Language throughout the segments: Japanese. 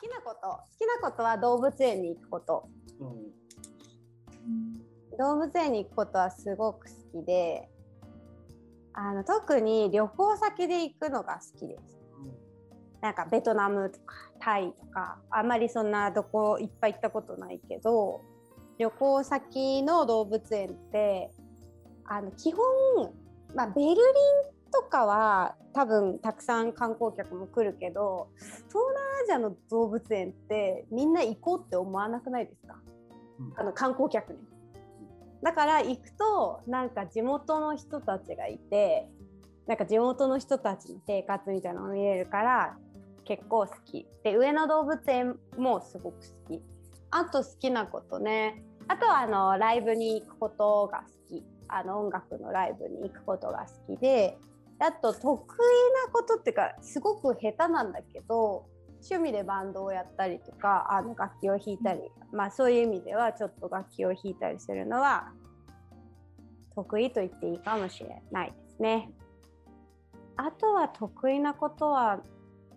きなこと好きなことは動物園に行くこと。うん動物園に行くことはすごく好きであの特に旅行先で行くのが好きです。なんかベトナムとかタイとかあんまりそんなどこいっぱい行ったことないけど旅行先の動物園ってあの基本、まあ、ベルリンとかは多分たくさん観光客も来るけど東南アジアの動物園ってみんな行こうって思わなくないですか、うん。あの観光客ね。だから行くとなんか地元の人たちがいてなんか地元の人たちの生活みたいなのを見れるから結構好き。で上野動物園もすごく好き。あと好きなことね。あとはあのライブに行くことが好き。あの音楽のライブに行くことが好きであと得意なことっていうかすごく下手なんだけど趣味でバンドをやったりとかあの楽器を弾いたり、まあそういう意味ではちょっと楽器を弾いたりするのは得意と言っていいかもしれないですね。あとは得意なことは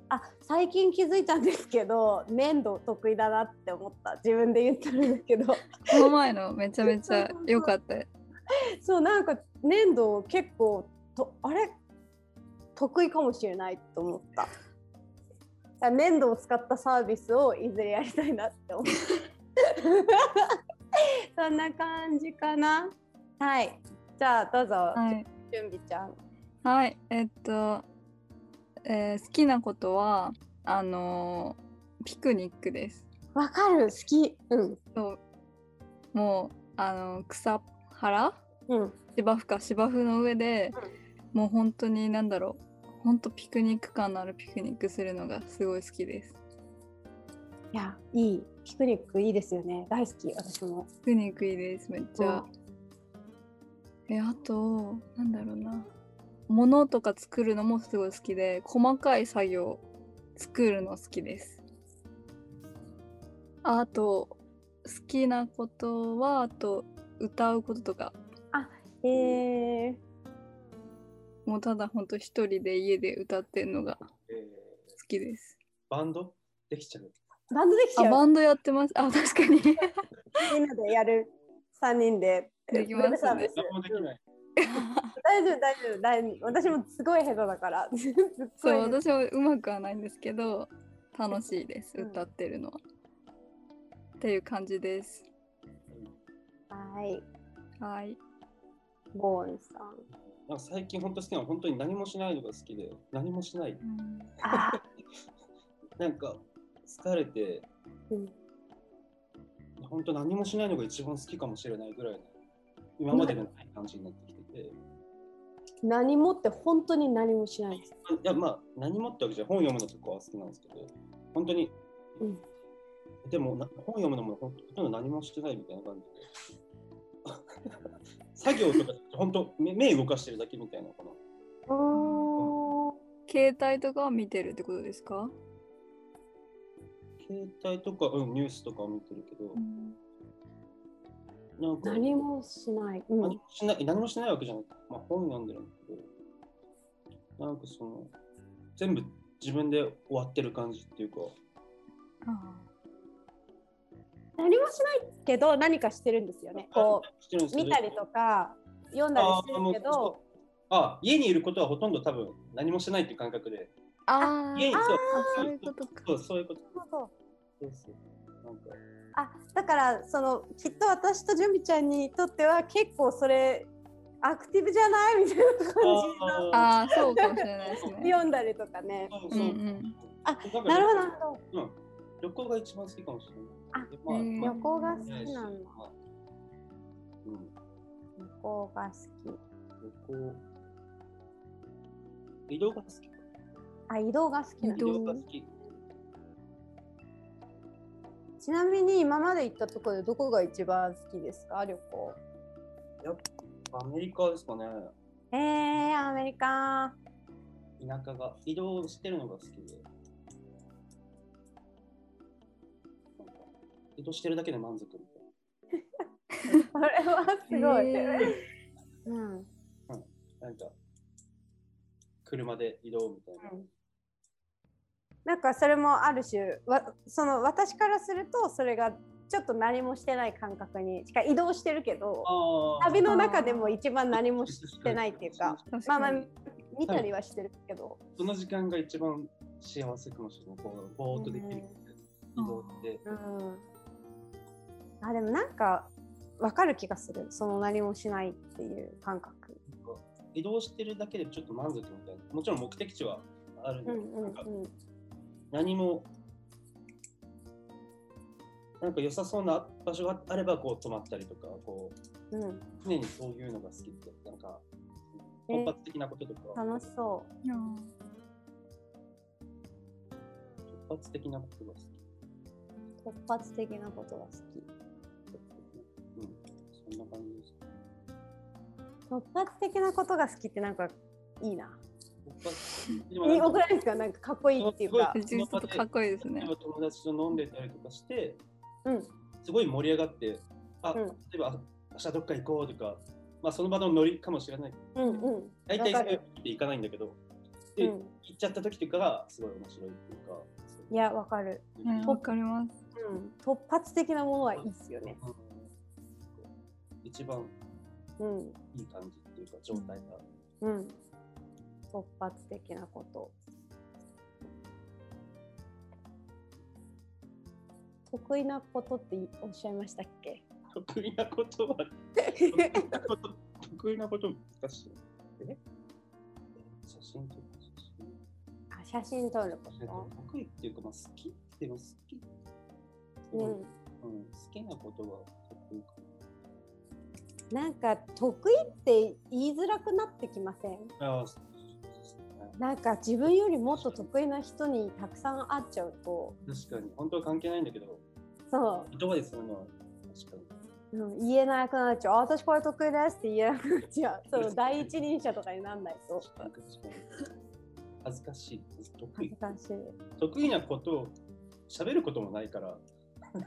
あ最近気づいたんですけど粘土得意だなって思った自分で言ってるんですけどこの前のめちゃめちゃ良かった。そうなんか粘土結構とあれ？得意かもしれないと思った。粘土を使ったサービスをいずれやりたいなって思った。そんな感じかな。はい。じゃあどうぞ、はい。準備ちゃん。はい。えっと、えー好きなことは、あのーピクニックです。わかる好き。うん。そうもう、あの草原？うん。芝生か芝生の上で、もう本当になんだろう。本当ピクニック感のあるピクニックするのがすごい好きです。いや、いい。ピクニックいいですよね。大好き、私も。ピクニックいいですめっちゃ、えあとなんだろうな。物とか作るのもすごい好きで細かい作業作るの好きです。ああと好きなことはあと歌うこととか。えー、もうただほんと一人で家で歌ってるのが好えきですーバンドできちゃう？バンドできちゃう？あバンドやってますあ確かにみんなでやる。三人で。できますね。大丈夫、大丈夫、大丈夫。私もすごい下手だから。そう私もうまくはないんですけど楽しいですうん歌ってるのは、っていう感じですはい。はいボーンさん。なんか最近本当好きなのは本当に何もしないのが好きで、何もしない。あ なんか疲れて、ー、うん。本当何もしないのが一番好きかもしれないぐらいの今までのない感じになってきてて。い何もって本当に何もしないです。やまあ何もってわけじゃ本読むのとかは好きなんですけど、本当に、うんでもな本読むのもほとんど何もしてないみたいな感じで。作業とか本当目目動かしてるだけみたいなのかな。携帯とかは見てるってことですか、携帯とか、うん、ニュースとかを見てるけど、なんか何もしない。うん。何もしない何もしないわけじゃなくて、まあ、本読んでるんだけど、なんかその、全部自分で終わってる感じっていうか、何もしないけど何かしてるんですよね。こう見たりとか読んだりしてるけど、あ、家にいることはほとんど多分何もしてないっていう感覚で、あー家にそうそういうことかそうそういうこと。そうそうなんかあだからそのきっと私とジュンビちゃんにとっては結構それアクティブじゃない？みたいな感じのああそうかもしれないですね読んだりとかね。そうそう。うんうんあなるほどなるほど。うん。旅行が一番好きかもしれない。まあ旅行が好きなんだ。まあうん。旅行が好き。旅行。移動が好き。あ移動が好きなんだ移動移動が好き。ちなみに今まで行ったところでどこが一番好きですか？旅行。やっぱアメリカですかね。えー、アメリカ。田舎が移動してるのが好きで。移動してるだけで満足みたい それはすごい。へうん。な。なんか車で移動みたいな。なんかそれもある種わその私からするとそれがちょっと何もしてない感覚にしか移動してるけどあ旅の中でも一番何もしてないっていうか 確まあまあ。見たりはしてるけど、その時間が一番幸せかもしれない。こうぼーっとできる。移動って。うん、あでもなんかわかる気がするその何もしないっていう感覚。移動してるだけでちょっと満足みたいな。もちろん目的地はあるんだけど、うんうん何も、なんか良さそうな場所があればこう泊まったりとか、こううんうん、常にそういうのが好きで、なんかえ突発的なこととか、楽しそうん突発的なことが好き。う突発的なことが好き。うん、そんな感じです。突発的なことが好きってなんかいいな。いいなんか僕ないですかなんかかっこいいっていうか。ちょっとかっこいいですね例え。ば友達と飲んでたりとかして、うんすごい盛り上がって、あ、うん例えばあ明日どっか行こうとか、まあその場のノリかもしれない。うんうん。大体そうわかるって行かないんだけど、で、うん行っちゃった時とかがすごい面白いっていうか、いやわかる。うんわかります。うん。突発的なものはいいっすよね。うん一番うんいい感じっていうか、状態が。うん。突発的なこと。得意なことっておっしゃいましたっけ？得意なことは、得意なこと得意なこと難しい。え？写真とか写真あ写真撮ること？と。得意っていうか、まあ、好きでも好き、うん。うん、好きなことはなんか得意って言いづらくなってきません？な。んか自分よりもっと得意な人にたくさん会っちゃうと。確かに、本当は関係ないんだけど、そ言葉でするのは確かに。う、うん、言えなくなっちゃう。あ私これ得意ですって言えなくなっちゃう。そう第一人者とかになんないと。恥ずかしい。得意。恥ずかしい、得意なことを喋ることもないから、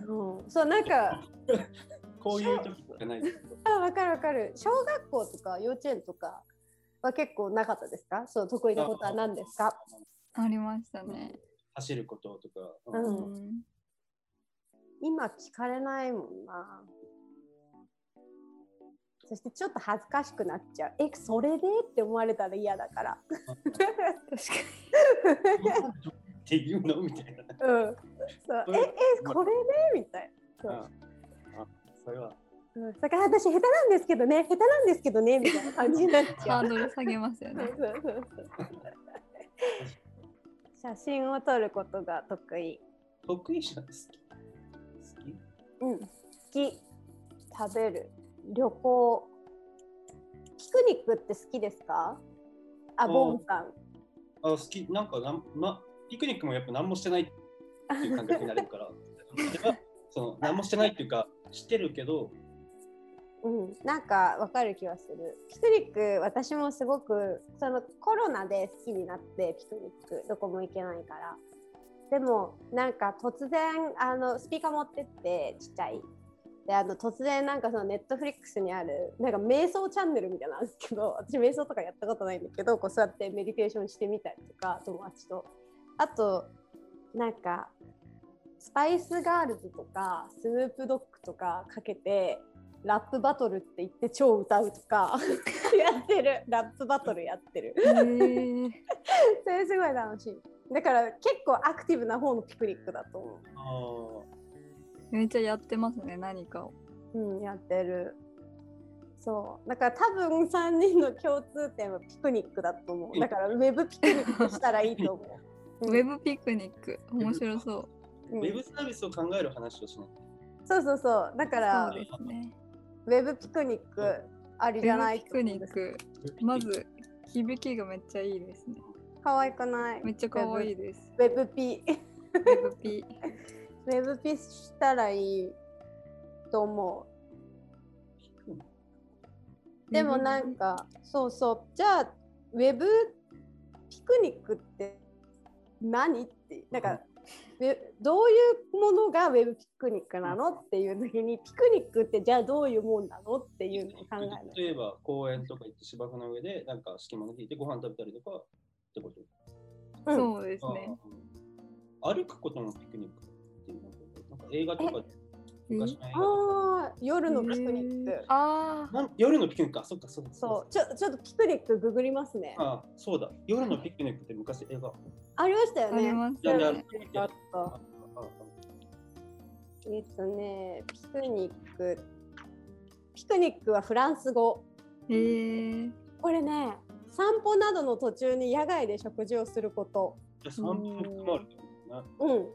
うん、そうなんか こういう時とかないですけど。あ分かる分かる。小学校とか幼稚園とかは結構なかったですか？そう得意なことは何ですか？ありましたね。走ることとか。ううん。ん。今聞かれないもんな。そしてちょっと恥ずかしくなっちゃう。えそれで？って思われたら嫌だから。確かって いうの？みたいな。うん。そう。ええこれで？みたいな。ああそれは。うん、だから私下手なんですけどね下手なんですけどねみたいな感じになっに。ちゃうハードル下げますよね。そうそうそう写真を撮ることが得意得意じゃない好き。好き？うん好き食べる旅行ピクニックって好きですか？あうんボンさんあ好き。なんかなん、ま、ピクニックもやっぱ何もしてないっていう感覚になれるから。その何もしてないっていうか、してるけど、うん、なんかわかる気はする。ピクニック私もすごくそのコロナで好きになってピクニックどこも行けないから。でもなんか突然あのスピーカー持ってってちっちゃい。であの突然なんかそのネットフリックスにあるなんか瞑想チャンネルみたいなんですけど 私瞑想とかやったことないんだけどこう座ってメディテーションしてみたりとか友達とあとなんかスパイスガールズとかスヌープドッグとかかけてラップバトルって言って超歌うとか やってる。ラップバトルやってる。それすごい楽しい。だから結構アクティブな方のピクニックだと思あめっちゃやってますね、何かを。ううんやってる。そう。だから多分3人の共通点はピクニックだと思う。だからウェブピクニックしたらいいと思う、ウェブピクニック、面白そう。うんウェブサービスを考える話をしない。そうそうそうだからそうですね。ウェブピクニックありウじゃないェブピクニック、まず響きがめっちゃいいですね。可愛くない？めっちゃ可愛いです。ウェブピウェブピ。ウェブピしたらいいと思う。でもなんか、そうそう、じゃあ、ウェブピクニックって何って、なんか、ウェどういうものがウェブピクニックなのっていう時に、ピクニックってじゃあどういうもんなのっていうのを考える。例えば公園とか行って芝生の上でなんか敷物引いてご飯食べたりとかってこと？うんそうですあね。歩くことのピクニックっていうのがなんか映画とかで昔の映画とかああ夜のピクニック。あなん夜のピクニックか、そっか、そうだそうちょちょっとピクニックググりますね。あそうだ、夜のピクニックって昔映画。ありましたあ、よね。ありますいやいやね。あっあた。えっとねピクニックピクニックはフランス語。へえ。これね散歩などの途中に野外で食事をすること。じゃあ散歩も含まれてるんだな。うん。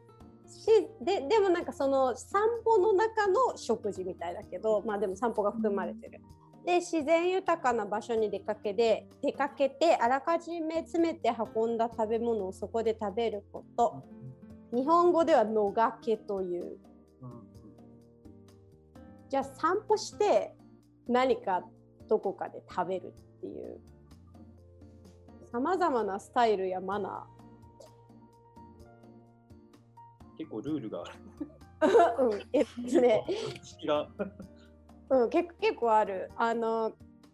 しででもなんかその散歩の中の食事みたいだけどまあでも散歩が含まれてる。で自然豊かな場所に出かけで出かけてあらかじめ詰めて運んだ食べ物をそこで食べること。日本語では野がけという。じゃあ散歩して何かどこかで食べるっていう。さまざまなスタイルやマナ結構ルールがある。ー、うん、えっとね違う。うん、結構結構ある。あの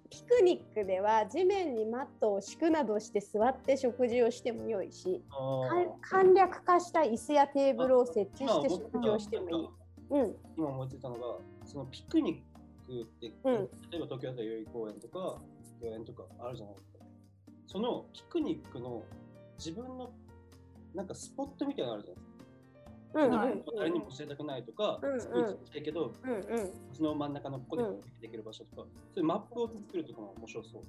ピクニックでは地面にマットを敷くなどして座って食事をしてもよいし簡略化した椅子やテーブルを設置して食事をしてもいい。うん、今思いついたのが、そのピクニックって、うん例えば東京だと代々木公園とか、公園とかあるじゃないですか。そのピクニックの自分のなんかスポットみたいなのあるじゃないですか。誰にも教えたくないとか、うんうんすごいけど、うん、うん。その真ん中のここでうんできる場所とか、そういうマップを作るとかも面白そう。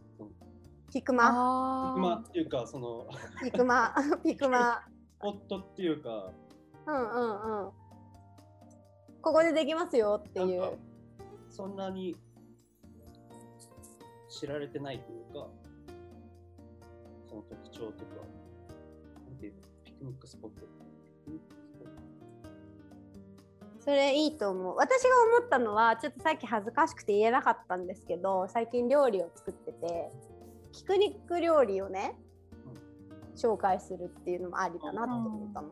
ピクマ、あまああ。っていうか、そのピクマ、ピクマ。スポットっていうか、うん、うん、うん。ここでできますよっていうなんか。そんなに知られてないというか、その特徴とか、なんていうの、ピクニックスポット。それいいと思う。私が思ったのは、ちょっとさっき恥ずかしくて言えなかったんですけど、最近料理を作ってて、ピクニック料理をね、紹介するっていうのもありだなって思ったの。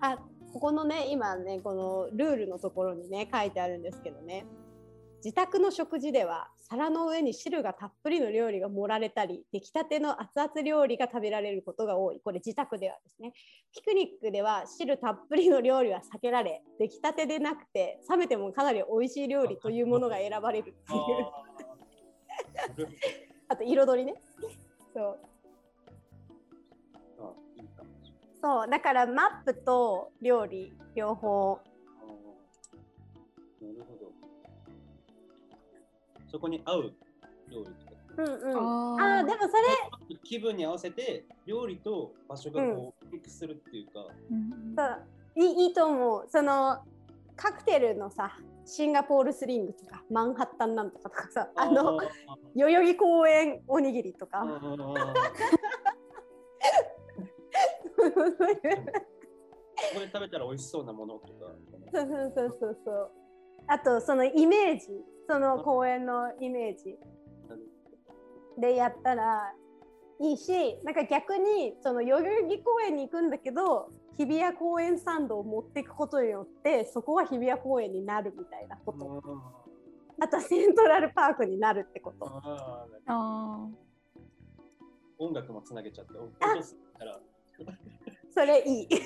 ああ、ここのね、今ね、このルールのところにね、書いてあるんですけどね。自宅の食事では皿の上に汁がたっぷりの料理が盛られたり出来たての熱々料理が食べられることが多い。これ自宅ではですね。ピクニックでは汁たっぷりの料理は避けられ出来たてでなくて冷めてもかなり美味しい料理というものが選ばれるっていう。あと彩りね。そう。そう。だからマップと料理両方。なるほど。そこに合う料理とか。うんうん。あー。あーでもそれ気分に合わせて料理と場所がこうミックスするっていうか、うんそういいいいと思う。そのカクテルのさシンガポールスリングとかマンハッタンなんとかとかさあの代々木公園おにぎりとか、ここで食べたら美味しそうなものとか。そうそうそうそうそうあとそのイメージその公園のイメージでやったらいいしなんか逆にその代々木公園に行くんだけど日比谷公園サンドを持っていくことによってそこは日比谷公園になるみたいなこと。あとはセントラルパークになるってこと。あ音楽もつなげちゃって、それいい。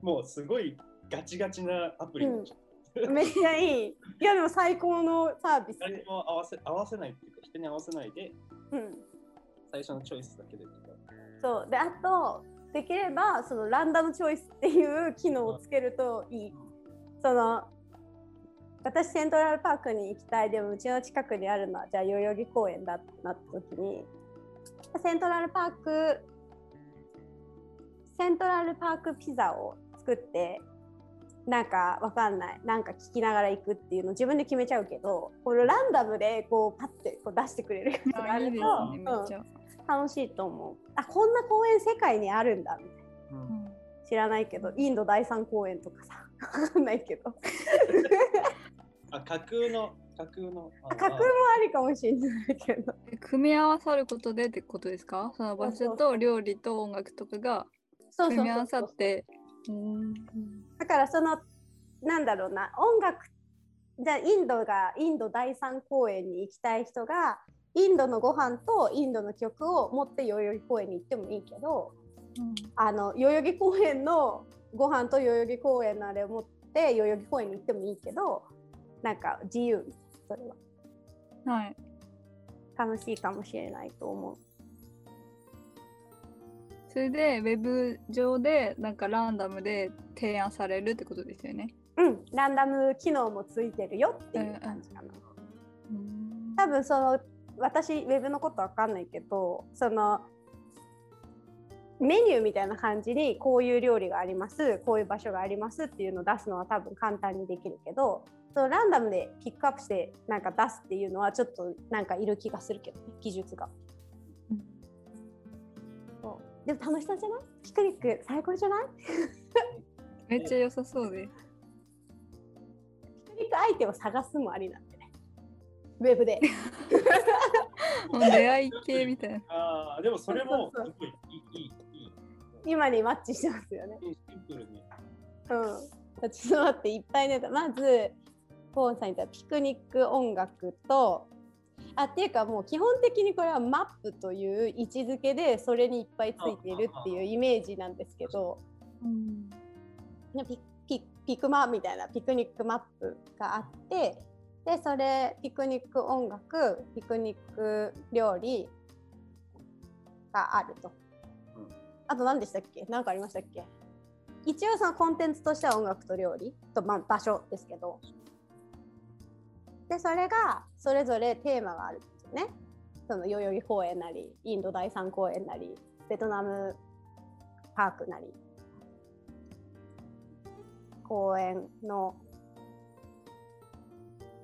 もうすごいガチガチなアプリう。めっちゃいい。いやでも最高のサービス、誰にも合わせ合わせないっていうか、人に合わせないで、うん、最初のチョイスだけで。そう。であとできればそのランダムチョイスっていう機能をつけるといい。その私セントラルパークに行きたい。でもうちの近くにあるのはじゃあ代々木公園だってなった時に。セントラルパークセントラルパークピザを作ってなんかわかんない。なんか聞きながら行くっていうのを自分で決めちゃうけどこのランダムでこうパッてこう出してくれるやつーがあるとねうん楽しいと思う。あこんな公園世界にあるんだみたいな。うん知らないけどインド第三公園とかさわかんないけど。あ、架空の、架空の。あ架空もありかもしれないけど。で組み合わさることでってことですか？その場所と料理と音楽とかがそうそう組み合わさそうって。うんだからそのなんだろうな音楽じゃあインドがインド第三公園に行きたい人がインドのご飯とインドの曲を持って代々木公園に行ってもいいけどあの代々木公園のご飯と代々木公園のあれを持って代々木公園に行ってもいいけどなんか自由それははい。楽しいかもしれないと思う。それでウェブ上でなんかランダムで提案されるってことですよね。うん、ランダム機能もついてるよっていう感じかな。多分その私ウェブのことわかんないけどそのメニューみたいな感じにこういう料理がありますこういう場所がありますっていうのを出すのは多分簡単にできるけどそのランダムでピックアップしてなんか出すっていうのはちょっとなんかいる気がするけどね技術が。うんそうでも楽しそうじゃない？ピクニック最高じゃない？めっちゃ良さそうです。ピクニック相手を探すもありなんでねウェブで。もう出会い系みたいな。ああ、でもそれもすごいいい、いい。今にマッチしてますよね。シンプルに。うん。ちょっと待って、いっぱいね。まず、ポーンさん言ったピクニック音楽と、あっていうかもう基本的にこれはマップという位置づけでそれにいっぱいついているっていうイメージなんですけどうん。ピピピクマみたいなピクニックマップがあってでそれピクニック音楽ピクニック料理があると、うん。あと何でしたっけ？何かありましたっけ？一応そのコンテンツとしては音楽と料理と、まあ、場所ですけどでそれがそれぞれテーマがあるんですよね。その代々木公園なりインド第三公園なりベトナムパークなり。公園の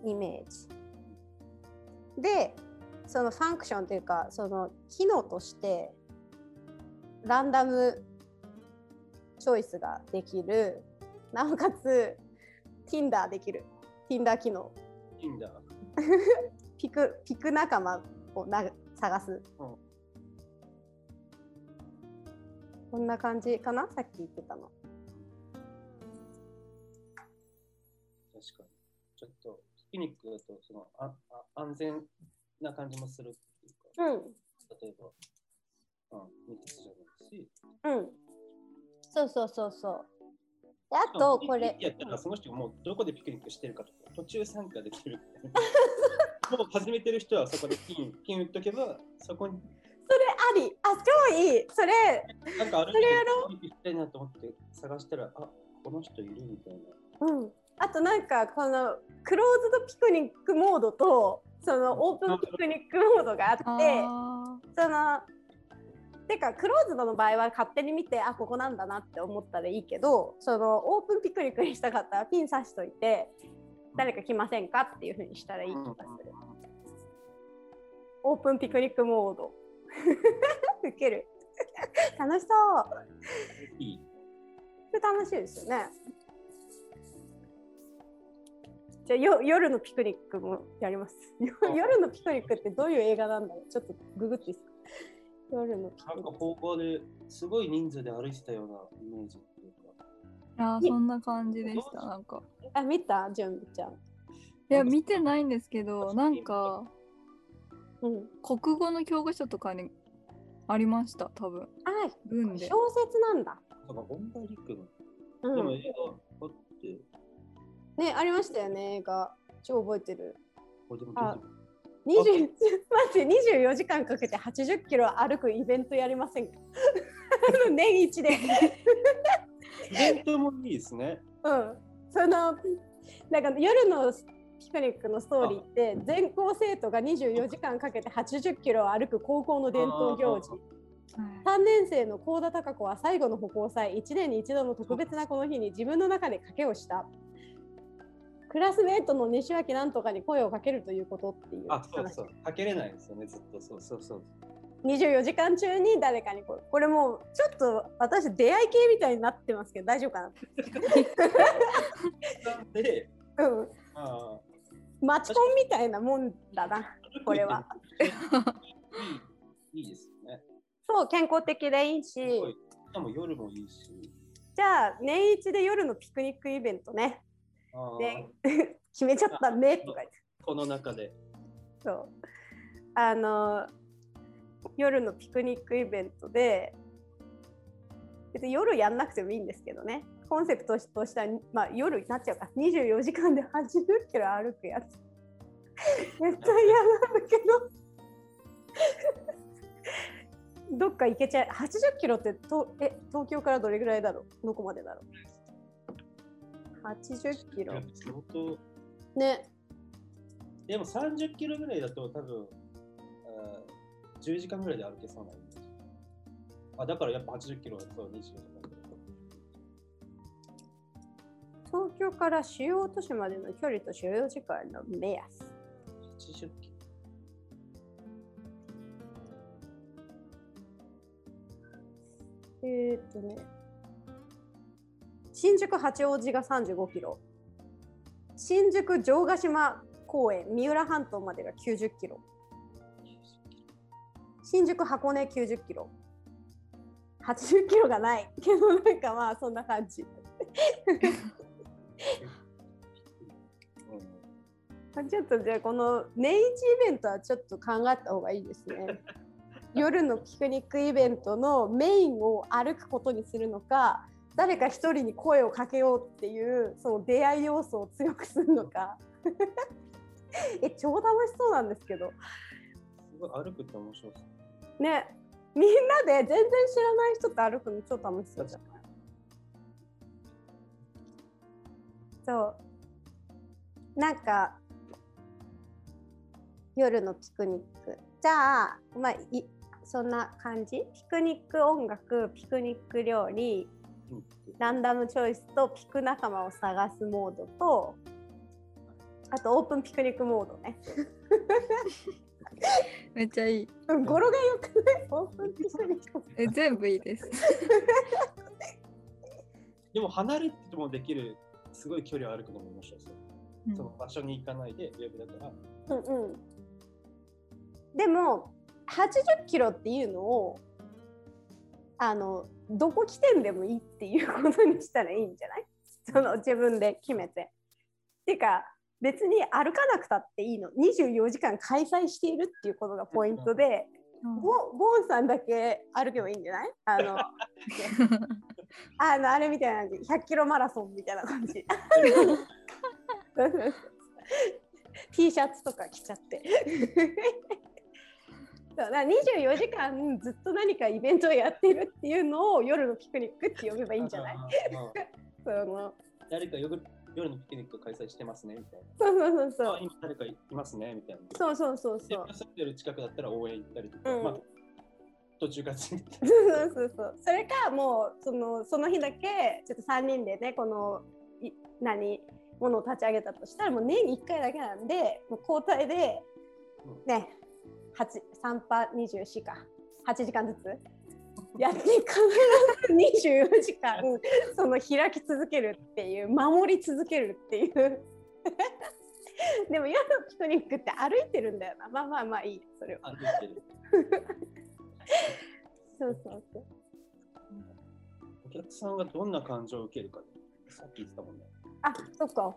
イメージ。でそのファンクションというかその機能としてランダムチョイスができるなおかつ Tinder できる。Tinder 機能。いいんだ。ピクピク仲間をな探す、うん。こんな感じかな？さっき言ってたの。確かに。ちょっと、ピクニックだと、その、ああ安全な感じもするっていうか、うん。例えば、うん、密じゃないし。うん。そうそうそうそう。であとこれ。やったら、その人がもうどこでピクニックしてるかとか、途中参加できる。もう始めてる人はそこでピン、ピン打っとけば、そこに、それあり。あ超い。いそれなんかあるそれやろ行きたいなと思って探したら、あこの人いるみたいな。うん。あとなんかこのクローズドピクニックモードとそのオープンピクニックモードがあってあそのてかクローズドの場合は勝手に見てあここなんだなって思ったらいいけどそのオープンピクニックにしたかったらピン刺しといて誰か来ませんかっていうふうにしたらいい気がする。オープンピクニックモード。ウケる。楽しそう。いい。これ楽しいですよね。じゃあよ夜のピクニックもやります。よ夜のピクニックってどういう映画なんだろう。ちょっとググっていいですか？夜のなんかニック方向ですごい人数で歩いてたようなイメージっていうか。あー、そんな感じでした。なんか。あ見た？準備ちゃんいや、見てないんですけど、なんか、うん国語の教科書とかにありました、多分。あ文で。小説なんだなんかボンバーリックの。うんでも映画あって、ねありましたよね映画超覚えてるこれでもあ出てる20待って24時間かけて80キロ歩くイベントやりませんか？年一で。イベントもいいですね。うん、そのなんか夜のピクニックのストーリーって全校生徒が24時間かけて80キロを歩く高校の伝統行事。はい。3年生の幸田貴子は最後の歩行祭。1年に一度の特別なこの日に自分の中で賭けをしたクラスメートの西脇なんとかに声をかけるということっていうあ、そう話そう。かけれないですよね、ずっと。そうそうそう。24時間中に誰かにこうこれもうちょっと私出会い系みたいになってますけど大丈夫かな、な んで、うん、あマチコンみたいなもんだなあ、これは。いいですよね。そう健康的でいいししかも夜もいいし。じゃあ年一で夜のピクニックイベントねで 決めちゃったねとか言って。この中で。そう。あの夜のピクニックイベントで別に夜やんなくてもいいんですけどね。コンセプトとしては、まあ、夜になっちゃうか。ら24時間で80キロ歩くやつ。絶対嫌なんだけど。どっか行けちゃう。80キロってとえ東京からどれぐらいだろう？どこまでだろう？80キロ。相当。ね。でも30キロぐらいだと多分あー10時間ぐらいで歩けそうなイメージ。あだからやっぱ80キロだと24時間。ぐらい東京から主要都市までの距離と所要時間の目安。80キロ。えーっとね新宿八王子が35キロ。新宿城ヶ島公園三浦半島までが90キロ。新宿箱根90キロ。80キロがない。けどなんかまあそんな感じ。うん。ちょっとじゃあこの年一イベントはちょっと考えた方がいいですね。夜のピクニックイベントのメインを歩くことにするのか誰か一人に声をかけようっていうその出会い要素を強くするのか。え超楽しそうなんですけど。すごい歩くって面白そう。ね。みんなで全然知らない人と歩くの超楽しそうじゃない。そう。なんか夜のピクニック。じゃあまあいそんな感じ？ピクニック音楽ピクニック料理。うんランダムチョイスとピク仲間を探すモードとあとオープンピクニックモードね。めっちゃいい。うん語呂がよくない？オープンピクニック。え全部いいです。でも離れてもできるすごい距離を歩くのも面白そう。うんその場所に行かないでウェブだから。うんうん。でも80キロっていうのをあのどこ起点でもいいっていうことにしたらいいんじゃない？その自分で決めて。ていうか別に歩かなくたっていいの24時間開催しているっていうことがポイントで、ボボンさんだけ歩けばいいんじゃない？あの あのあれみたいな感じ100キロマラソンみたいな感じ。T シャツとか着ちゃって。そうだから24時間ずっと何かイベントをやってるっていうのを夜のピクニックって呼べばいいんじゃない？その。誰か夜夜のピクニックを開催してますねみたいな。そうそうそうそう。あ今誰かいますねみたいな。そうそうそう自そう。住んでる近くだったら応援行ったりとか、うん。まあ、途中から そうそうそうそう。それかもうそのその日だけちょっと3人でねこのい何？ものを立ち上げたとしたらもう年に1回だけなんでもう交代でうん。ね8 3波24か。8時間ずつ？やって必ず24時間その開き続けるっていう守り続けるっていう。でも夜のピクニックって歩いてるんだよな。まあまあまあいい。それは。歩いてる。そうそうそう。お客さんがどんな感情を受けるか、さっき言ってたもんね。あそっか。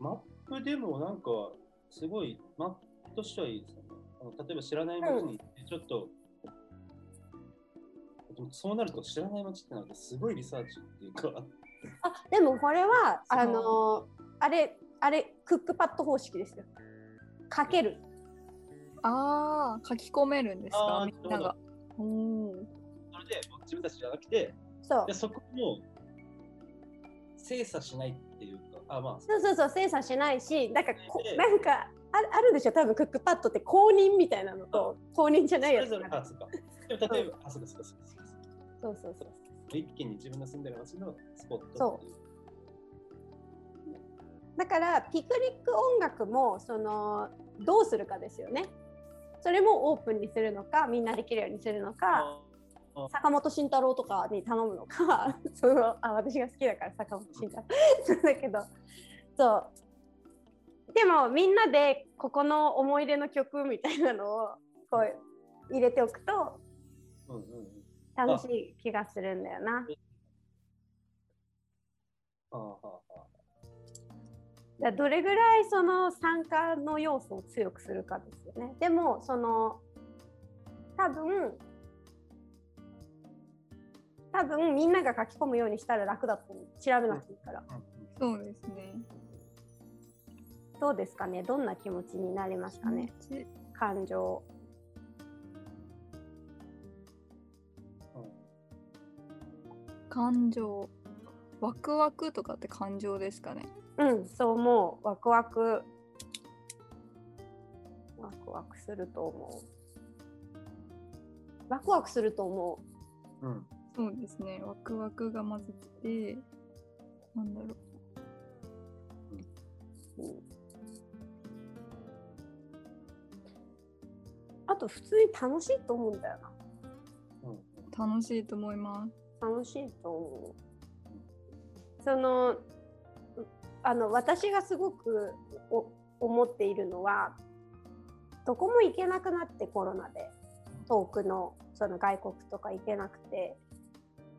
マップでもなんか、すごい、マップとしてはいいですよね。あの例えば知らない街に行って、ちょっと、でもそうなると知らない街ってなると、すごいリサーチっていうか、あでもこれはあのあれあれクックパッド方式ですよ。かける。ああ書き込めるんですかみんなが。うん。それで自分たちじゃなくて、そうでそこも精査しないっていうか、あ、まあ、そうそうそう精査しないしなんかなんかああるでしょ多分クックパッドって公認みたいなのと公認じゃないやつそれぞれ、あ、そうか。でも例えば、あ、そうか、そうか、そうか。そうそうそう一気に自分の住んでる街のスポットう。だからピクニック音楽もそのどうするかですよね。それもオープンにするのかみんなできるようにするのか坂本慎太郎とかに頼むのか。そのあ私が好きだから坂本慎太郎。そうだけど。そうでもみんなでここの思い出の曲みたいなのをこう入れておくと。楽しい気がするんだよな。ああ、はあ、はあ。だどれぐらいその参加の要素を強くするかですよね。でもその多分多分みんなが書き込むようにしたら楽だと思う調べなくていいから、そうですね。どうですかね？どんな気持ちになりますかね？感情感情。ワクワクとかって感情ですかね？うんそう思うワクワクワクワクすると思うワクワクすると思ううん。そうですね。ワクワクが混ぜて、なんだろう。うんあと普通に楽しいと思うんだようん。楽しいと思います。な楽しいと思うそのうあの私がすごくお思っているのはどこも行けなくなってコロナで遠くのその外国とか行けなくて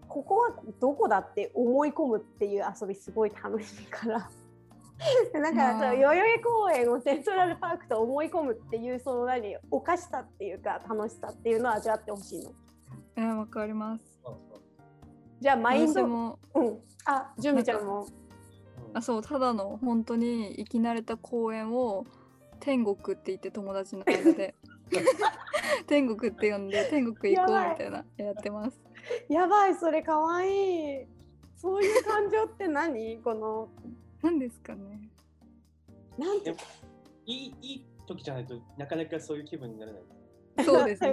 ここはどこだって思い込むっていう遊びすごい楽しいから。なんかあ。ーそう代々木公園をセントラルパークと思い込むっていうその何おかしさっていうか楽しさっていうのを味わってほしいの。えー、わかります。じゃあマインド、私も、うん、あジュンミちゃんも。うん。あ、そう、ただの本当に生き慣れた公園を天国って言って友達の間で。天国って呼んで天国行こうみたいなやってます。やばいそれかわいい。そういう感情って何？この何ですかね。なんていいいい時じゃないとなかなかそういう気分になれない。そうですね。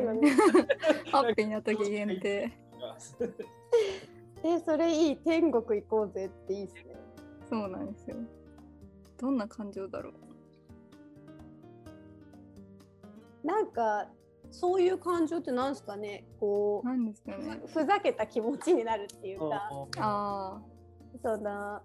ハッピーな時限定。えそれいい天国行こうぜっていいっすねそうなんですよ。どんな感情だろう。なんかそういう感情ってなんですかねこ何ですかね。うふざけた気持ちになるっていうかあそんな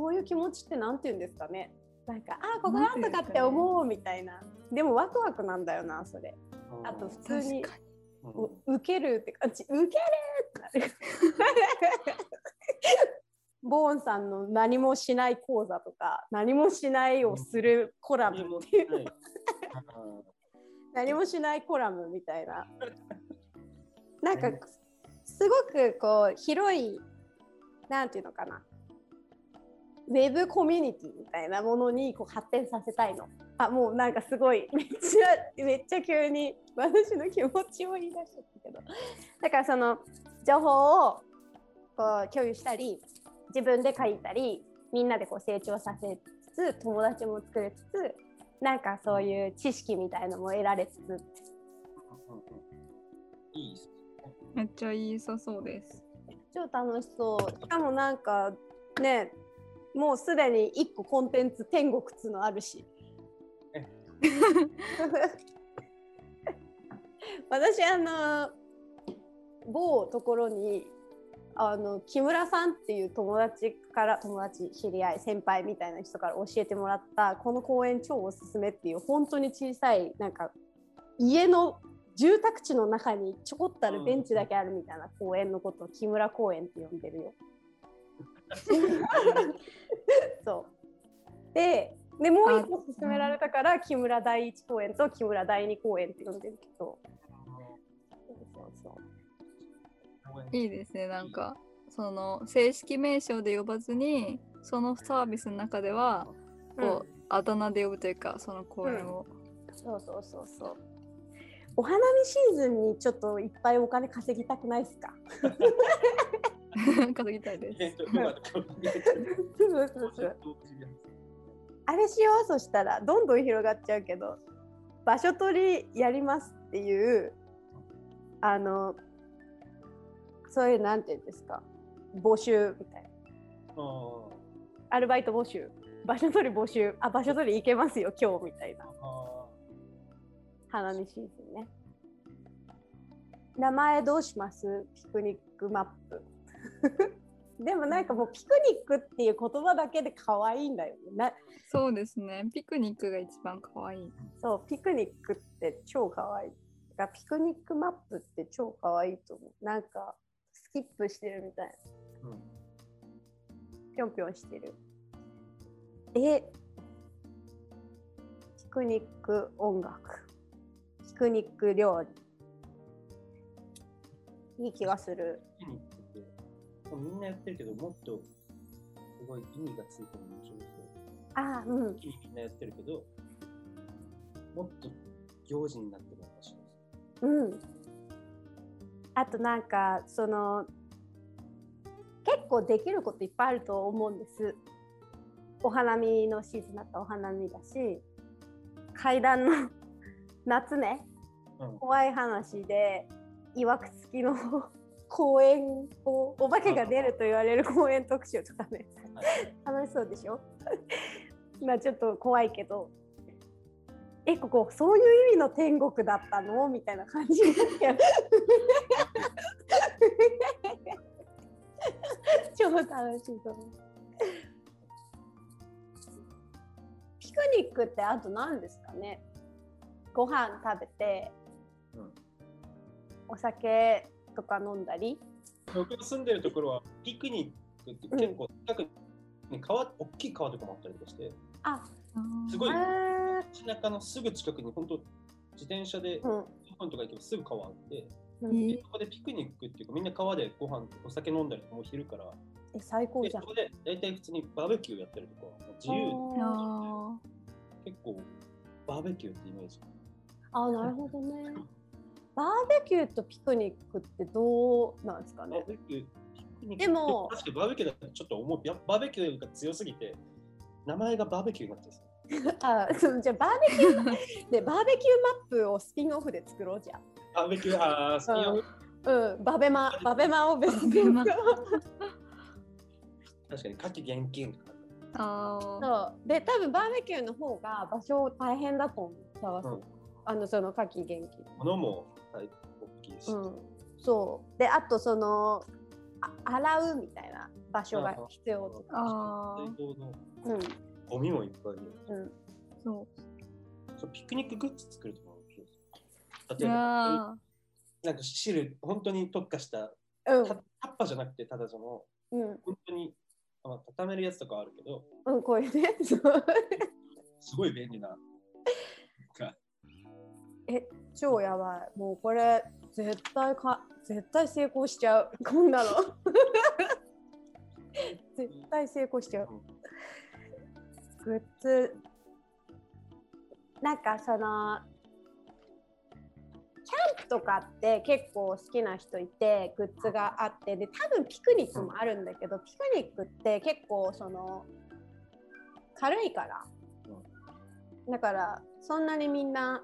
そういう気持ちってなんて言うんですかね。なんかあここなんとかって思うみたいな。でもワクワクなんだよなそれ。あとあ、普通に受けるって感じ。受けるってボーンさんの何もしない講座とか何もしないをするコラムっていう。何もしない。コラムみたいな。なんかすごくこう広いなんていうのかなウェブコミュニティみたいなものにこう発展させたいの。あもうなんかすごい。めっちゃめっちゃ急に私の気持ちを言い出しちゃったけど。だからその情報をこう共有したり自分で書いたりみんなでこう成長させつつ友達も作りつつなんかそういう知識みたいのも得られつつ。いいめっちゃいいさそうです。超楽しそう。しかもなんかねもうすでに1個コンテンツ天国っつうのあるしえ私あの某ところにあの木村さんっていう友達から友達知り合い先輩みたいな人から教えてもらったこの公園超おすすめっていう本当に小さいなんか家の住宅地の中にちょこっとあるベンチだけあるみたいな公園のことを木村公園って呼んでるよ。そう。ででもう一個勧められたから木村第一公園と木村第二公園って呼んでるけど。そうそういいですね。なんか、その正式名称で呼ばずに、そのサービスの中では、こう、あだ名で呼ぶというか、その公演を。そうそうそうそう。お花見シーズンにちょっといっぱいお金稼ぎたくないですか？稼ぎたいです。あれしようそしたらどんどん広がっちゃうけど場所取りやりますっていうあのそういうなんていうんですか。募集みたいな。あアルバイト募集。場所取り募集。あ場所取り行けますよ今日みたいな。あ花見シーズンね。名前どうします？ピクニックマップ でもなんかもうピクニックっていう言葉だけで可愛いんだよねなそうですね。ピクニックが一番可愛い。そう、ピクニックって超かわいい。だからピクニックマップって超かわいいと思う。なんか、スキップしてるみたいな。うんぴょんぴょんしてる。え、ピクニック音楽。ピクニック料理。いい気がする。ピクニッみんなやってるけど、もっとすごい意味がついてる面白そう。あうん。みんなやってるけど、もっと行事になってる面白そう。うん。あとなんかその結構できることいっぱいあると思うんです。お花見のシーズンだったらお花見だし階段の 夏ねうん怖い話でいわくつきの公園をお化けが出ると言われる公園特集とかね。楽しそうでしょ？まあちょっと怖いけど。えここそういう意味の天国だったの？みたいな感じにな って超楽しいと思う。ピクニックってあと何ですかね？ご飯食べて、うん。お酒とか飲んだり？僕が住んでるところはピクニックって結構近くに川、大きい川とかもあったりとかして、あすごいへ街中のすぐ近くに本当自転車でご飯とか行けばすぐ川あって、うん。でそこでピクニックっていうかみんな川でご飯お酒飲んだりもう昼から。え最高じゃん。でそこで大体普通にバーベキューやったりとか自由結構バーベキューってイメージ。あなるほどねバーベキューとピクニックってどうなんですかバねーベキューピクニックでも確かにバーベキューだとちょっと重いやバーベキューが強すぎて名前がバーベキューになってるんですよ。あそうじゃあバーベキューで バーベキューマップをスピンオフで作ろうじゃん。バーベキューあースピンオフ。うん、バベマ、バベマを別に。バベマ確かに夏季厳禁とかあそう。で、多分バーベキューの方が場所大変だと思う、探す。うんあの、その夏季元気。物も大きいし、うん。そう。で、あとその、あ洗うみたいな場所が必要とか。あー最高のうん。ゴミもいっぱいいるうん。そそうピクニックグッズ作るとかも面白いですう。例えばあなんか汁本当に特化したうんタタッパじゃなくてただそのうん。本当にあの畳めるやつとかあるけどうん、こういうね。すごい便利ながえ、超やばい。もうこれ、絶対か、絶対成功しちゃう。こんなの。絶対成功しちゃう。グッズなんかそのキャンプとかって結構好きな人いてグッズがあってで多分ピクニックもあるんだけどピクニックって結構その軽いからだからそんなにみんな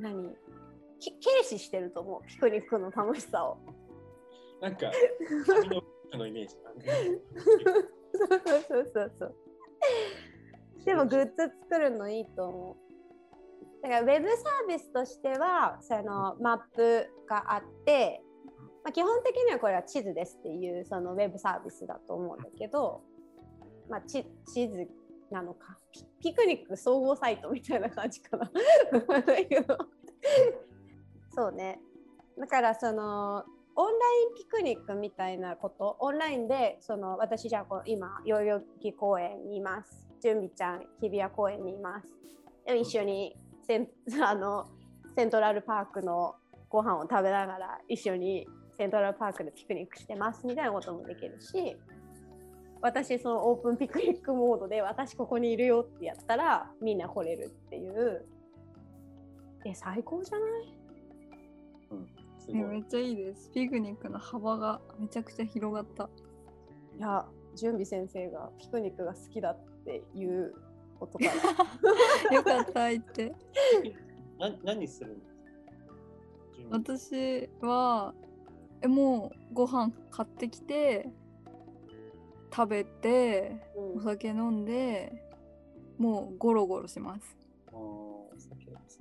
何？き軽視してると思うピクニックの楽しさを。なんか紙ののイメージなんでそうそうそうそうそう。でもグッズ作るのいいと思う。だからウェブサービスとしてはそのマップがあって、まあ、基本的にはこれは地図ですっていうそのウェブサービスだと思うんだけど、まあ、ち地図なのかピクニック総合サイトみたいな感じかな。そうね。だからそのオンラインピクニックみたいなことオンラインでその私じゃあこう今代々木公園にいます準備ちゃん日比谷公園にいます一緒にセン あのセントラルパークのご飯を食べながら一緒にセントラルパークでピクニックしてますみたいなこともできるし私そのオープンピクニックモードで私ここにいるよってやったらみんな来れるっていうえ最高じゃない？すごいえめっちゃいいです。ピクニックの幅がめちゃくちゃ広がった。いや準備先生がピクニックが好きだっていうことから よかった言って。な何するんですか準備私はえもうご飯買ってきて食べてうん。お酒飲んでもうゴロゴロします。あーお酒お酒。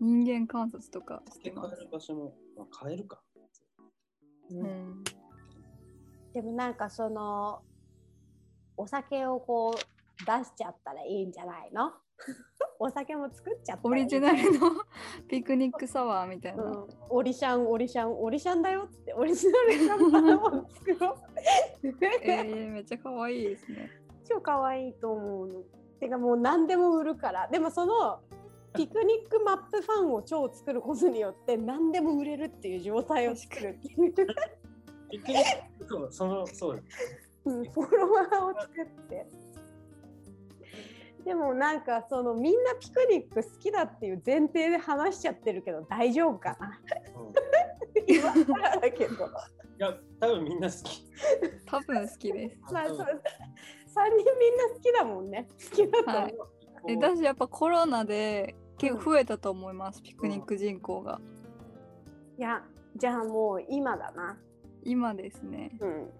人間観察とかして酒ます。買える。場所も、まあ、買えるか。うん、でもなんかそのお酒をこう出しちゃったらいいんじゃないの？お酒も作っちゃったオリジナルの ピクニックサワーみたいな。うん、オリシャンオリシャン。オリシャンだよっつってオリジナルシャンパンを作ろう。えー、めっちゃ可愛いですね。超可愛いと思うの。てかもう何でも売るから。でもそのピクニックマップファンを超作ることによって何でも売れるっていう状態を作るっていう、そうそのそうフォロワーを作って。でもなんかそのみんなピクニック好きだっていう前提で話しちゃってるけど大丈夫かな？うん今更だけど。いや多分みんな好き多分好きです。まあそう3人みんな好きだもんね。好きだと思う。はいえ私やっぱコロナで結構増えたと思います、ピクニック人口が。いやじゃあもう今だな。今ですね。うん、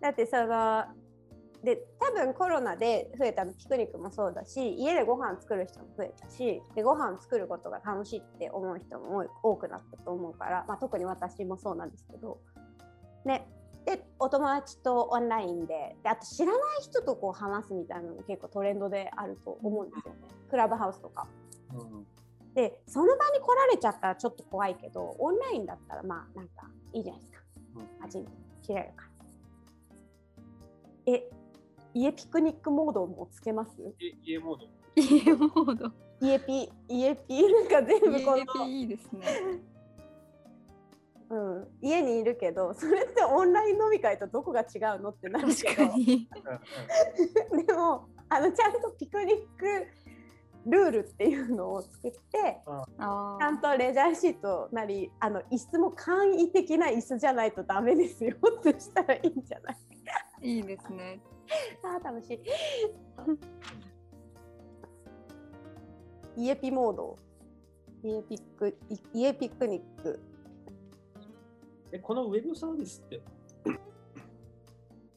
だってそので多分コロナで増えたのピクニックもそうだし家でご飯作る人も増えたしでご飯作ることが楽しいって思う人も多くなったと思うから、まあ、特に私もそうなんですけど、ね、でお友達とオンラインでであと知らない人とこう話すみたいなのも結構トレンドであると思うんですよねクラブハウスとか。うんでその場に来られちゃったらちょっと怖いけどオンラインだったらまあなんかいいじゃないですか。うん味に切れるから。え、家ピクニックモードもつけます？家家モード。家モード。家ピ、家ピ、なんか全部こ家ピいいですね。の、うん、家にいるけど、それってオンライン飲み会とどこが違うのってなるけど。でも、あのちゃんとピクニックルールっていうのを作って、あちゃんとレジャーシートなり、あの椅子も簡易的な椅子じゃないとダメですよってしたらいいんじゃない？ー いいですね。あー楽しい。家ピモード。家ピック、い家ピクニック。えこのウェブサービスって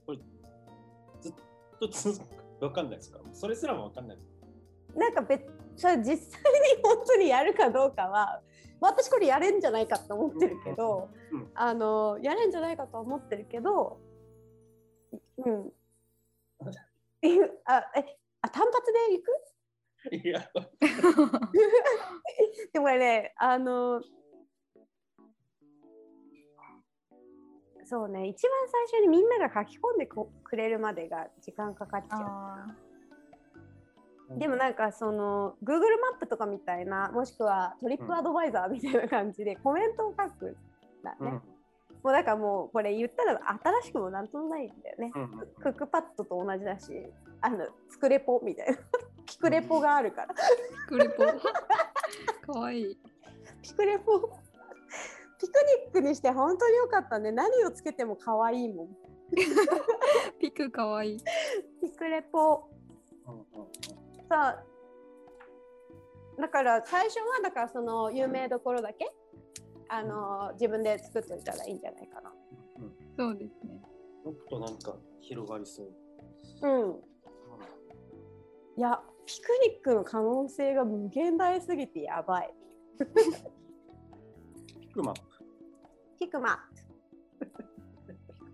これずっと続く？わかんないですか？それすらもわかんないなんか別、それ実際に本当にやるかどうかは、私これやれんじゃないかと思ってるけど、うんうんあの、やれんじゃないかと思ってるけど、うん。あ、え、あ、単発で行く？いや でもね、あの、そうね、一番最初にみんなが書き込んでこくれるまでが時間かかっちゃあう。でもなんかその Google マップとかみたいな、もしくはトリップアドバイザーみたいな感じでコメントを書くんだね。うんもうだからもうこれ言ったら新しくもなんともないんだよね。うんクックパッドと同じだし、あの、スクレポみたいな。ピクレポがあるから。ークリポ。かわいい。ピクレポ。ピクニックにして本当に良かったね。何をつけても可愛いもん。ピクかわいい。ピクレポ。うんうんうんさあ、だから最初はだからその有名どころだけあの自分で作っておいたらいいんじゃないかうんそうですね。もっとなんか広がりそう。な。うん。いや、ピクニックの可能性が無限大すぎてやばい。ピクマップ。ピクマップ。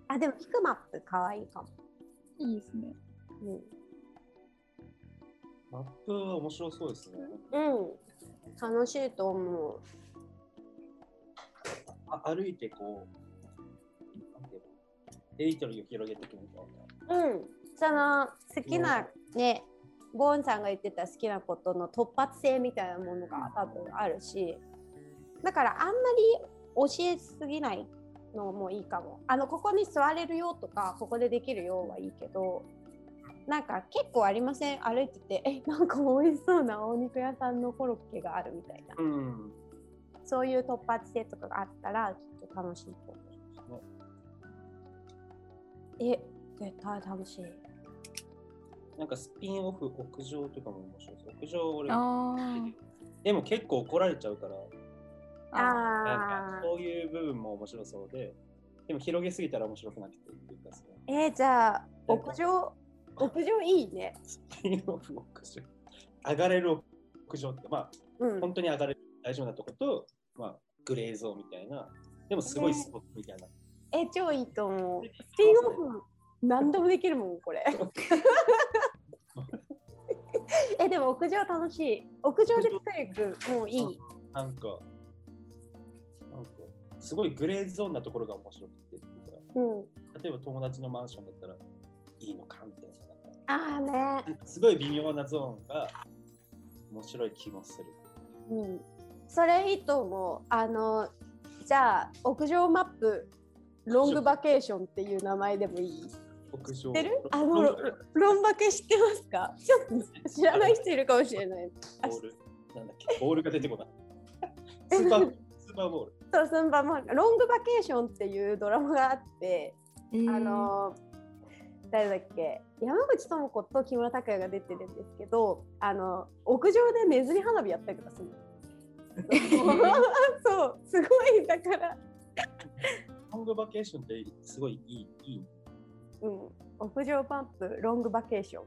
あ、でもピクマップ可愛いかも。いいですね。うん。マップは面白そうですね。うん。楽しいと思う。あ歩いてこう、なんていうのテリトリーを広げていくみたいな。うん。その好きなね、ゴーンさんが言ってた好きなことの突発性みたいなものが多分あるし、だからあんまり教えすぎないのもいいかも。あの、ここに座れるよとか、ここでできるよはいいけど、なんか結構ありません？歩いてて、え、なんか美味しそうなお肉屋さんのコロッケがあるみたいな。うん。そういう突発性とかがあったら、きっと楽しいと思う。え、絶対楽しい。なんかスピンオフ屋上とかも面白いです。屋上俺、あでも結構怒られちゃうから、あ。あなんあかそういう部分も面白そうで、でも広げすぎたら面白くなくてっていうかさ、ーえーじゃあ、屋上、屋上いいね。スピンオフ屋上。上がれる屋上って、まあ、うん。本当に上がれる大丈夫なとこと、まあ、グレーゾーンみたいな、でもすごいスポットみたいな。え、超いいと思う。スピンオフ、何でもできるもん、これ。え、でも屋上楽しい。屋上でピクニック、もういい。なんか、なんか、すごいグレーゾーンなところが面白くてうん。例えば友達のマンションだったらいいのかみたいな。ああね。すごい微妙なゾーンが面白い気もする。うん、それいいと思う。あのじゃあ屋上マップロングバケーションっていう名前でもいい？屋上知ってる？あのロロンバケ知ってますか？ちょっと知らない人いるかもしれない。ボール。なんだっけ？ボールが出てこない。スーパースーパーボール。そうスンバマロングバケーションっていうドラマがあって、えーあの誰だっけ？山口智子と木村拓哉が出てるんですけどあの屋上でネズミ花火やったりとかするの。そうすごいだから、ロングバケーションってすごいいい。いいうん、屋上パンプロングバケーション。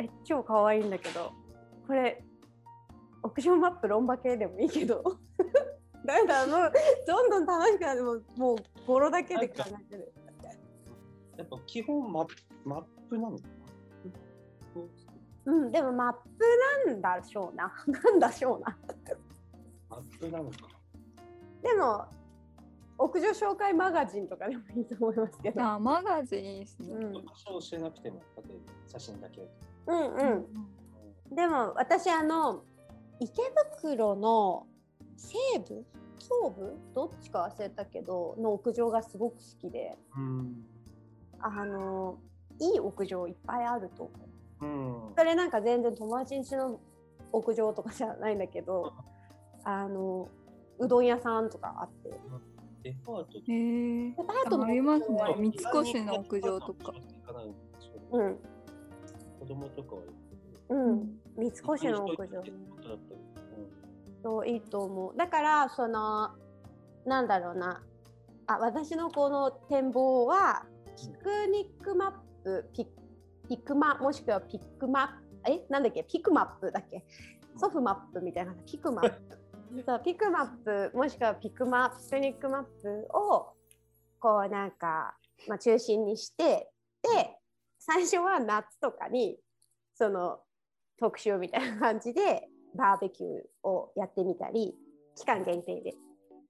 え超可愛いんだけどこれ屋上マップロンバケでもいいけど。だめだもうどんどん楽しくなってもうもう語呂だけで考えてる。やっぱ基本マップマップなのかな？うん、でもマップなんだしょうな。なんだしょうな。マップなのか。でも、屋上紹介マガジンとかでもいいと思いますけど。あマガジンいいですね。うん、場所を教えなくても、例えば写真だけ。うん、うん。でも、私、あの、池袋の西部？東部？どっちか忘れたけど、の屋上がすごく好きで、うん。あの、いい屋上いっぱいあると思う。うん。それなんか全然友達ん家の屋上とかじゃないんだけど、あの、うどん屋さんとかあって、デパートへえデパートのありますね三越の屋上とか。うん、子供とかはうん、三越の屋上。そういいと思う。だからそのなんだろうな。あ私のこの展望はピクニックマップピピクマもしくはピックマえなんだっけ？ピクマップだっけ？ソフマップみたいな。ピクマップ。そうピクマップもしくはピクマピクニックマップをこうなんか、まあ、中心にしてで最初は夏とかにその特集みたいな感じでバーベキューをやってみたり期間限定で。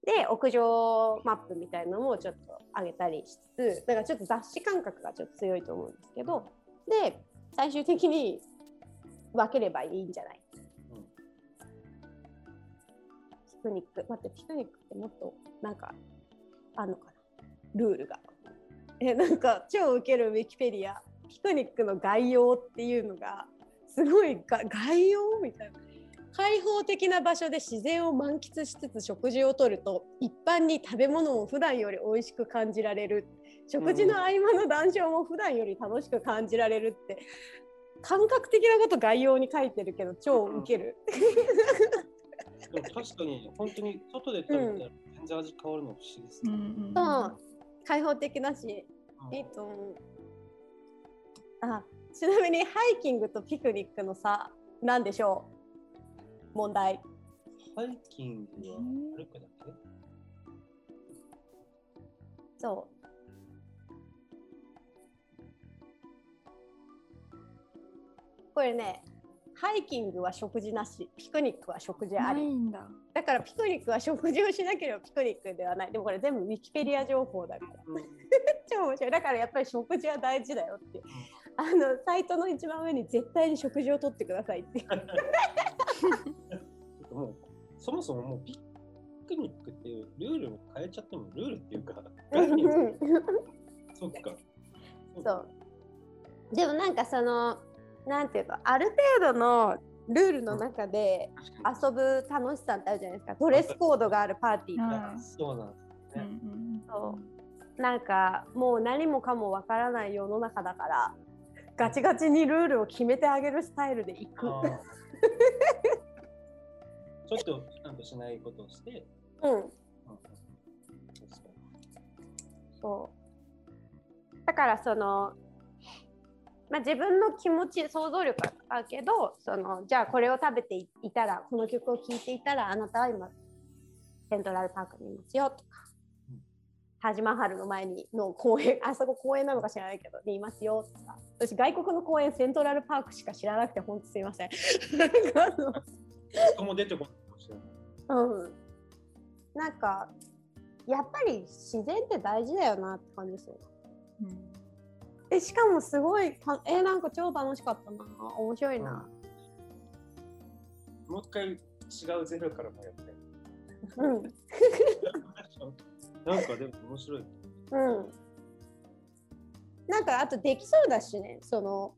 で屋上マップみたいなのもちょっと上げたりしつつだからちょっと雑誌感覚がちょっと強いと思うんですけどで最終的に分ければいいんじゃない？ピクニック。待ってピクニックってもっとなんかあんのかな？ルールが。えなんか超ウケるウィキペディア。ピクニックの概要っていうのがすごいが概要みたいな。開放的な場所で自然を満喫しつつ食事をとると一般に食べ物を普段より美味しく感じられる。食事の合間の談笑も普段より楽しく感じられるって感覚的なこと概要に書いてるけど超ウケる。でも確かに本当に外で食べたら全然味変わるの不思議ですうんね。うん。そう。開放的だしいいと思う。あちなみにハイキングとピクニックの差なんでしょう？問題。ハイキングは歩くだけ？そこれね、ハイキングは食事なし、ピクニックは食事あないり。んだ。だからピクニックは食事をしなければピクニックではない。でもこれ全部ウィキペディア情報だから。超面白い。だからやっぱり食事は大事だよって。あのサイトの一番上に絶対に食事をとってくださいって。もうそもそももうピクニックっていうルールを変えちゃってもルールっていうかそっかそう。でもなんかそのなんていうかある程度のルールの中で遊ぶ楽しさってあるじゃないですか。ドレスコードがあるパーティーとか。うんそうなんですうんね、うんそうなんかもう何もかもわからない世の中だからガチガチにルールを決めてあげるスタイルでいく。ちょっとちゃんとしないことをして、うん、そう。だからその、まあ、自分の気持ち想像力はあるけどそのじゃあこれを食べていたらこの曲を聴いていたらあなたは今セントラルパークにいますよとか、うんタジマハルの前にの公園あそこ公園なのか知らないけどにいますよとか私外国の公園セントラルパークしか知らなくて本当すいません。そこも出てこないかもしれないうん、なんかやっぱり自然って大事だよなって感じですよ。うんでしかもすごいたえーなんか超楽しかったな面白いな。もう一回違うゼロからもやって。うん なんかでも面白い。うんなんかあとできそうだしねその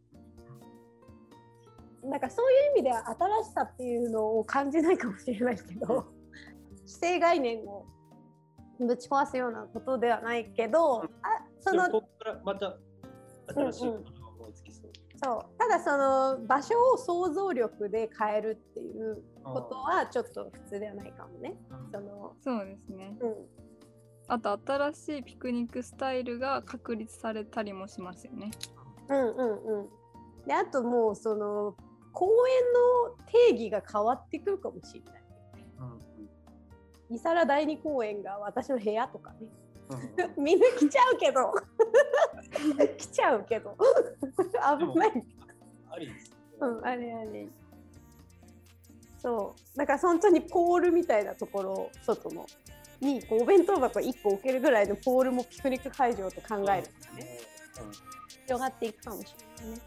なんかそういう意味では新しさっていうのを感じないかもしれないけど既成概念をぶち壊すようなことではないけどあそのこからまた新しいことが思いつきそう。そうただその場所を想像力で変えるっていうことはちょっと普通ではないかもね。そのそうですね。うんあと新しいピクニックスタイルが確立されたりもしますよね。うんうんうん。であともうその公園の定義が変わってくるかもしれない。うん伊皿第二公園が私の部屋とかね。うんみん な来ちゃうけど 来ちゃうけど危ない。あ。うんあれあれ。そうだから本当にポールみたいなところ外のにこうお弁当箱1個置けるぐらいのポールもピクニック会場と考えるとねうん広がっていくかもしれないね。